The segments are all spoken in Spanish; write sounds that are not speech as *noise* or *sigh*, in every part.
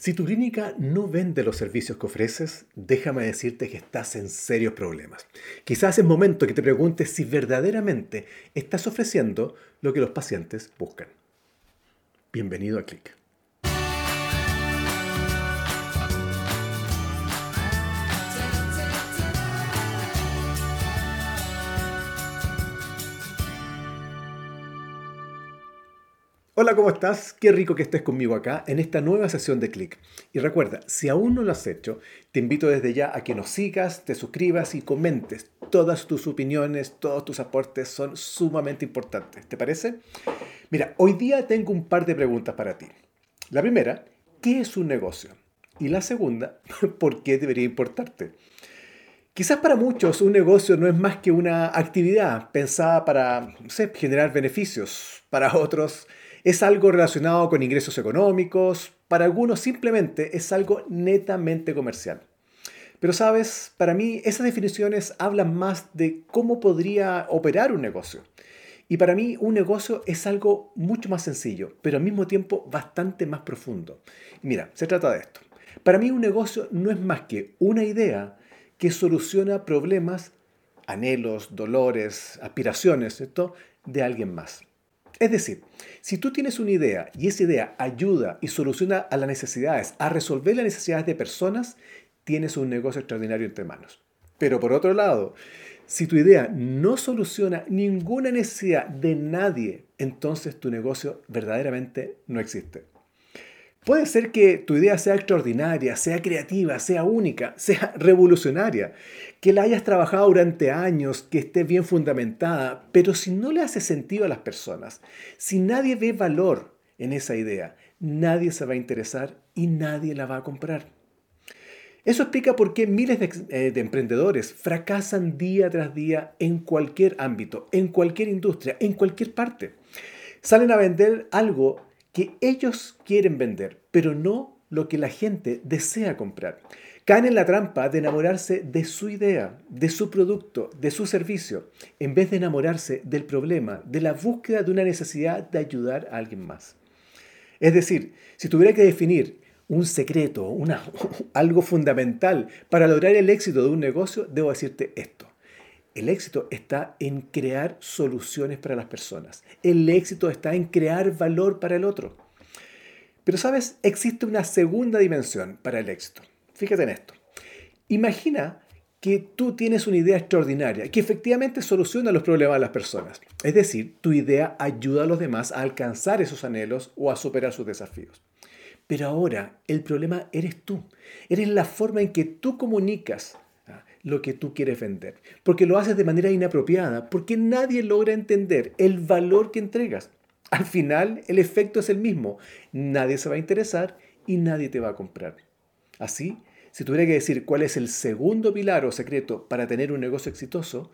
Si tu clínica no vende los servicios que ofreces, déjame decirte que estás en serios problemas. Quizás es momento que te preguntes si verdaderamente estás ofreciendo lo que los pacientes buscan. Bienvenido a Click. Hola, ¿cómo estás? Qué rico que estés conmigo acá en esta nueva sesión de Click. Y recuerda, si aún no lo has hecho, te invito desde ya a que nos sigas, te suscribas y comentes. Todas tus opiniones, todos tus aportes son sumamente importantes. ¿Te parece? Mira, hoy día tengo un par de preguntas para ti. La primera, ¿qué es un negocio? Y la segunda, *laughs* ¿por qué debería importarte? Quizás para muchos un negocio no es más que una actividad pensada para generar beneficios. Para otros es algo relacionado con ingresos económicos, para algunos simplemente es algo netamente comercial. Pero sabes, para mí esas definiciones hablan más de cómo podría operar un negocio. Y para mí un negocio es algo mucho más sencillo, pero al mismo tiempo bastante más profundo. mira, se trata de esto. Para mí un negocio no es más que una idea que soluciona problemas, anhelos, dolores, aspiraciones, esto, de alguien más. Es decir, si tú tienes una idea y esa idea ayuda y soluciona a las necesidades, a resolver las necesidades de personas, tienes un negocio extraordinario entre manos. Pero por otro lado, si tu idea no soluciona ninguna necesidad de nadie, entonces tu negocio verdaderamente no existe. Puede ser que tu idea sea extraordinaria, sea creativa, sea única, sea revolucionaria, que la hayas trabajado durante años, que esté bien fundamentada, pero si no le hace sentido a las personas, si nadie ve valor en esa idea, nadie se va a interesar y nadie la va a comprar. Eso explica por qué miles de, eh, de, emprendedores fracasan día tras día en cualquier ámbito, en cualquier industria, en cualquier parte. Salen a vender algo que ellos quieren vender, pero no lo que la gente desea comprar. Caen en la trampa de enamorarse de su idea, de su producto, de su servicio, en vez de enamorarse del problema, de la búsqueda de una necesidad de ayudar a alguien más. Es decir, si tuviera que definir un secreto, una, *laughs* algo fundamental para lograr el éxito de un negocio, debo decirte esto. El éxito está en crear soluciones para las personas. El éxito está en crear valor para el otro. Pero sabes, existe una segunda dimensión para el éxito. Fíjate en esto. Imagina que tú tienes una idea extraordinaria que efectivamente soluciona los problemas de las personas. Es decir, tu idea ayuda a los demás a alcanzar esos anhelos o a superar sus desafíos. Pero ahora el problema eres tú. Eres la forma en que tú comunicas lo que tú quieres vender. Porque lo haces de manera inapropiada, porque nadie logra entender el valor que entregas. Al final, el efecto es el mismo. Nadie se va a interesar y nadie te va a comprar. Así, si tuviera que decir cuál es el segundo pilar o secreto para tener un negocio exitoso,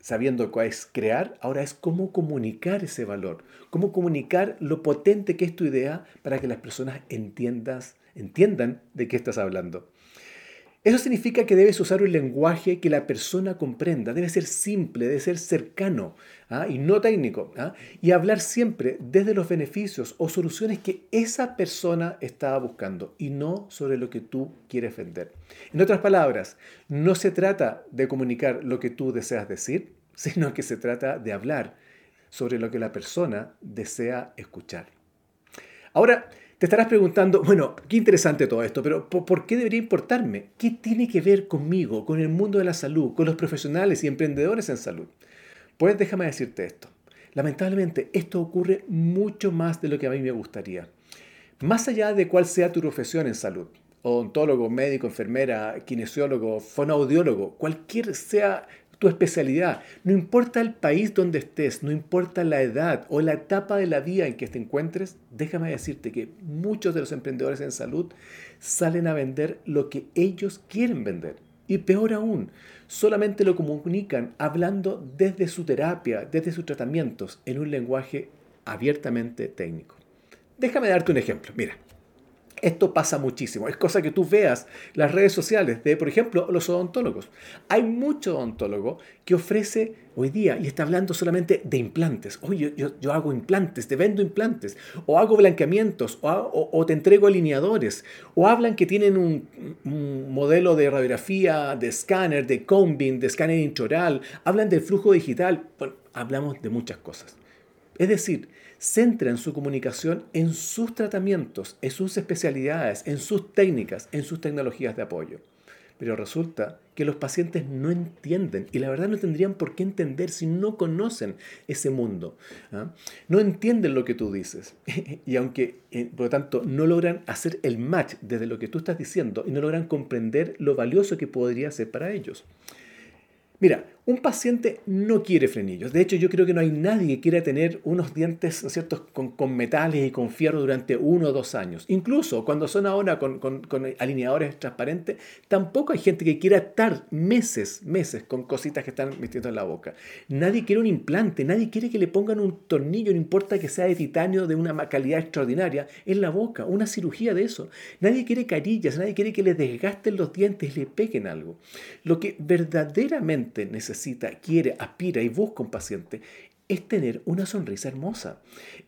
sabiendo cuál es crear, ahora es cómo comunicar ese valor, cómo comunicar lo potente que es tu idea para que las personas entiendas, entiendan de qué estás hablando. Eso significa que debes usar un lenguaje que la persona comprenda, debe ser simple, debe ser cercano ¿ah? y no técnico, ¿ah? y hablar siempre desde los beneficios o soluciones que esa persona estaba buscando y no sobre lo que tú quieres vender. En otras palabras, no se trata de comunicar lo que tú deseas decir, *laughs* sino que se trata de hablar sobre lo que la persona desea escuchar. Ahora, te estarás preguntando, bueno, qué interesante todo esto, pero ¿por qué debería importarme? ¿Qué tiene que ver conmigo, con el mundo de la salud, con los profesionales y emprendedores en salud? Pues déjame decirte esto. Lamentablemente, esto ocurre mucho más de lo que a mí me gustaría. Más allá de cuál sea tu profesión en salud, odontólogo, médico, enfermera, kinesiólogo, fonoaudiólogo, cualquier sea tu especialidad. No importa el país donde estés, no importa la edad o la etapa de la vida en que te encuentres, déjame decirte que muchos de los emprendedores en salud salen a vender lo que ellos quieren vender. Y peor aún, solamente lo comunican hablando desde su terapia, desde sus tratamientos, en un lenguaje abiertamente técnico. Déjame darte un ejemplo. Mira, Esto pasa muchísimo. Es cosa que tú veas las redes sociales de, por ejemplo, los odontólogos. Hay mucho odontólogo que ofrece hoy día y está hablando solamente de implantes. Oye, yo, hago implantes, te vendo implantes, o hago blanqueamientos, o, te entrego alineadores, o hablan que tienen un, modelo de radiografía, de escáner, de combing, de escáner intraoral, hablan del flujo digital. Bueno, hablamos de muchas cosas. Es decir, centran su comunicación en sus tratamientos, en sus especialidades, en sus técnicas, en sus tecnologías de apoyo. Pero resulta que los pacientes no entienden y la verdad no tendrían por qué entender si no conocen ese mundo. ¿ah? No entienden lo que tú dices *laughs* y aunque, eh, por lo tanto, no logran hacer el match desde lo que tú estás diciendo y no logran comprender lo valioso que podría ser para ellos. Mira, un paciente no quiere frenillos. De hecho, yo creo que no hay nadie que quiera tener unos dientes ¿cierto? Con, metales y con fierro durante uno o dos años. Incluso cuando son ahora con, alineadores transparentes, tampoco hay gente que quiera estar meses, meses con cositas que están metiendo en la boca. Nadie quiere un implante, nadie quiere que le pongan un tornillo, no importa que sea de titanio de una calidad extraordinaria, en la boca, una cirugía de eso. Nadie quiere carillas, nadie quiere que le desgasten los dientes le peguen algo. Lo que verdaderamente necesita quiere, aspira y busca un paciente es tener una sonrisa hermosa,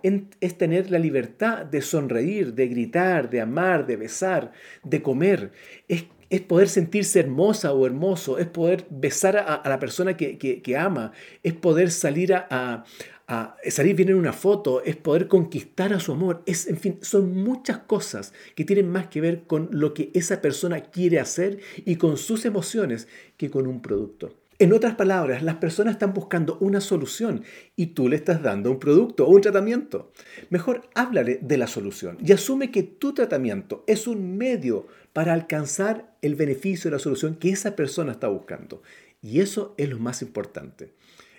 es tener la libertad de sonreír, de gritar, de amar, de besar, de comer, es, poder sentirse hermosa o hermoso, es poder besar a, la persona que, ama, es poder salir a, a, salir bien en una foto, es poder conquistar a su amor, es, en fin, son muchas cosas que tienen más que ver con lo que esa persona quiere hacer y con sus emociones que con un producto. En otras palabras, las personas están buscando una solución y tú le estás dando un producto o un tratamiento. Mejor háblale de la solución y asume que tu tratamiento es un medio para alcanzar el beneficio de la solución que esa persona está buscando. Y eso es lo más importante.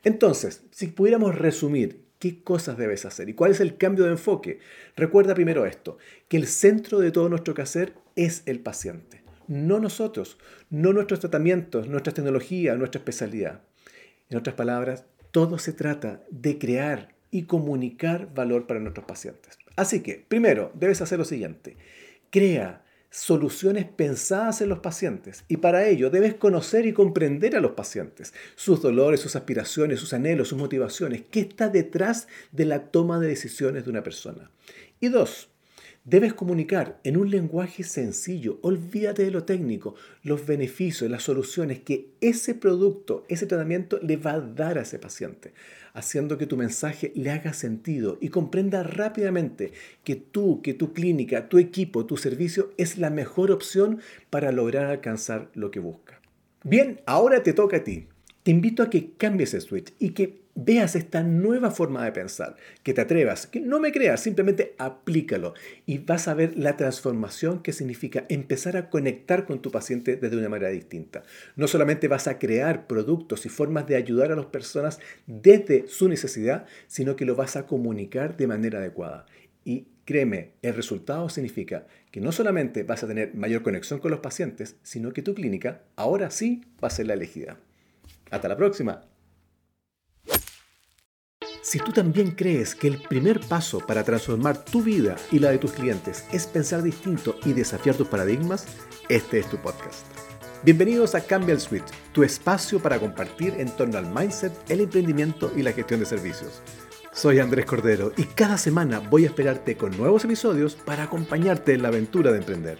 Entonces, si pudiéramos resumir qué cosas debes hacer y cuál es el cambio de enfoque, recuerda primero esto, que el centro de todo nuestro quehacer es el paciente no nosotros, no nuestros tratamientos, nuestra tecnología, nuestra especialidad. En otras palabras, todo se trata de crear y comunicar valor para nuestros pacientes. Así que, primero, debes hacer lo siguiente. Crea soluciones pensadas en los pacientes y para ello debes conocer y comprender a los pacientes, sus dolores, sus aspiraciones, sus anhelos, sus motivaciones, qué está detrás de la toma de decisiones de una persona. Y dos, Debes comunicar en un lenguaje sencillo, olvídate de lo técnico, los beneficios, las soluciones que ese producto, ese tratamiento le va a dar a ese paciente, haciendo que tu mensaje le haga sentido y comprenda rápidamente que tú, que tu clínica, tu equipo, tu servicio es la mejor opción para lograr alcanzar lo que busca. Bien, ahora te toca a ti. Te invito a que cambies el switch y que veas esta nueva forma de pensar, que te atrevas, que no me creas, simplemente aplícalo y vas a ver la transformación que significa empezar a conectar con tu paciente desde una manera distinta. No solamente vas a crear productos y formas de ayudar a las personas desde su necesidad, sino que lo vas a comunicar de manera adecuada. Y créeme, el resultado significa que no solamente vas a tener mayor conexión con los pacientes, sino que tu clínica ahora sí va a ser la elegida. Hasta la próxima. Si tú también crees que el primer paso para transformar tu vida y la de tus clientes es pensar distinto y desafiar tus paradigmas, este es tu podcast. Bienvenidos a Cambia el Switch, tu espacio para compartir en torno al mindset, el emprendimiento y la gestión de servicios. Soy Andrés Cordero y cada semana voy a esperarte con nuevos episodios para acompañarte en la aventura de emprender.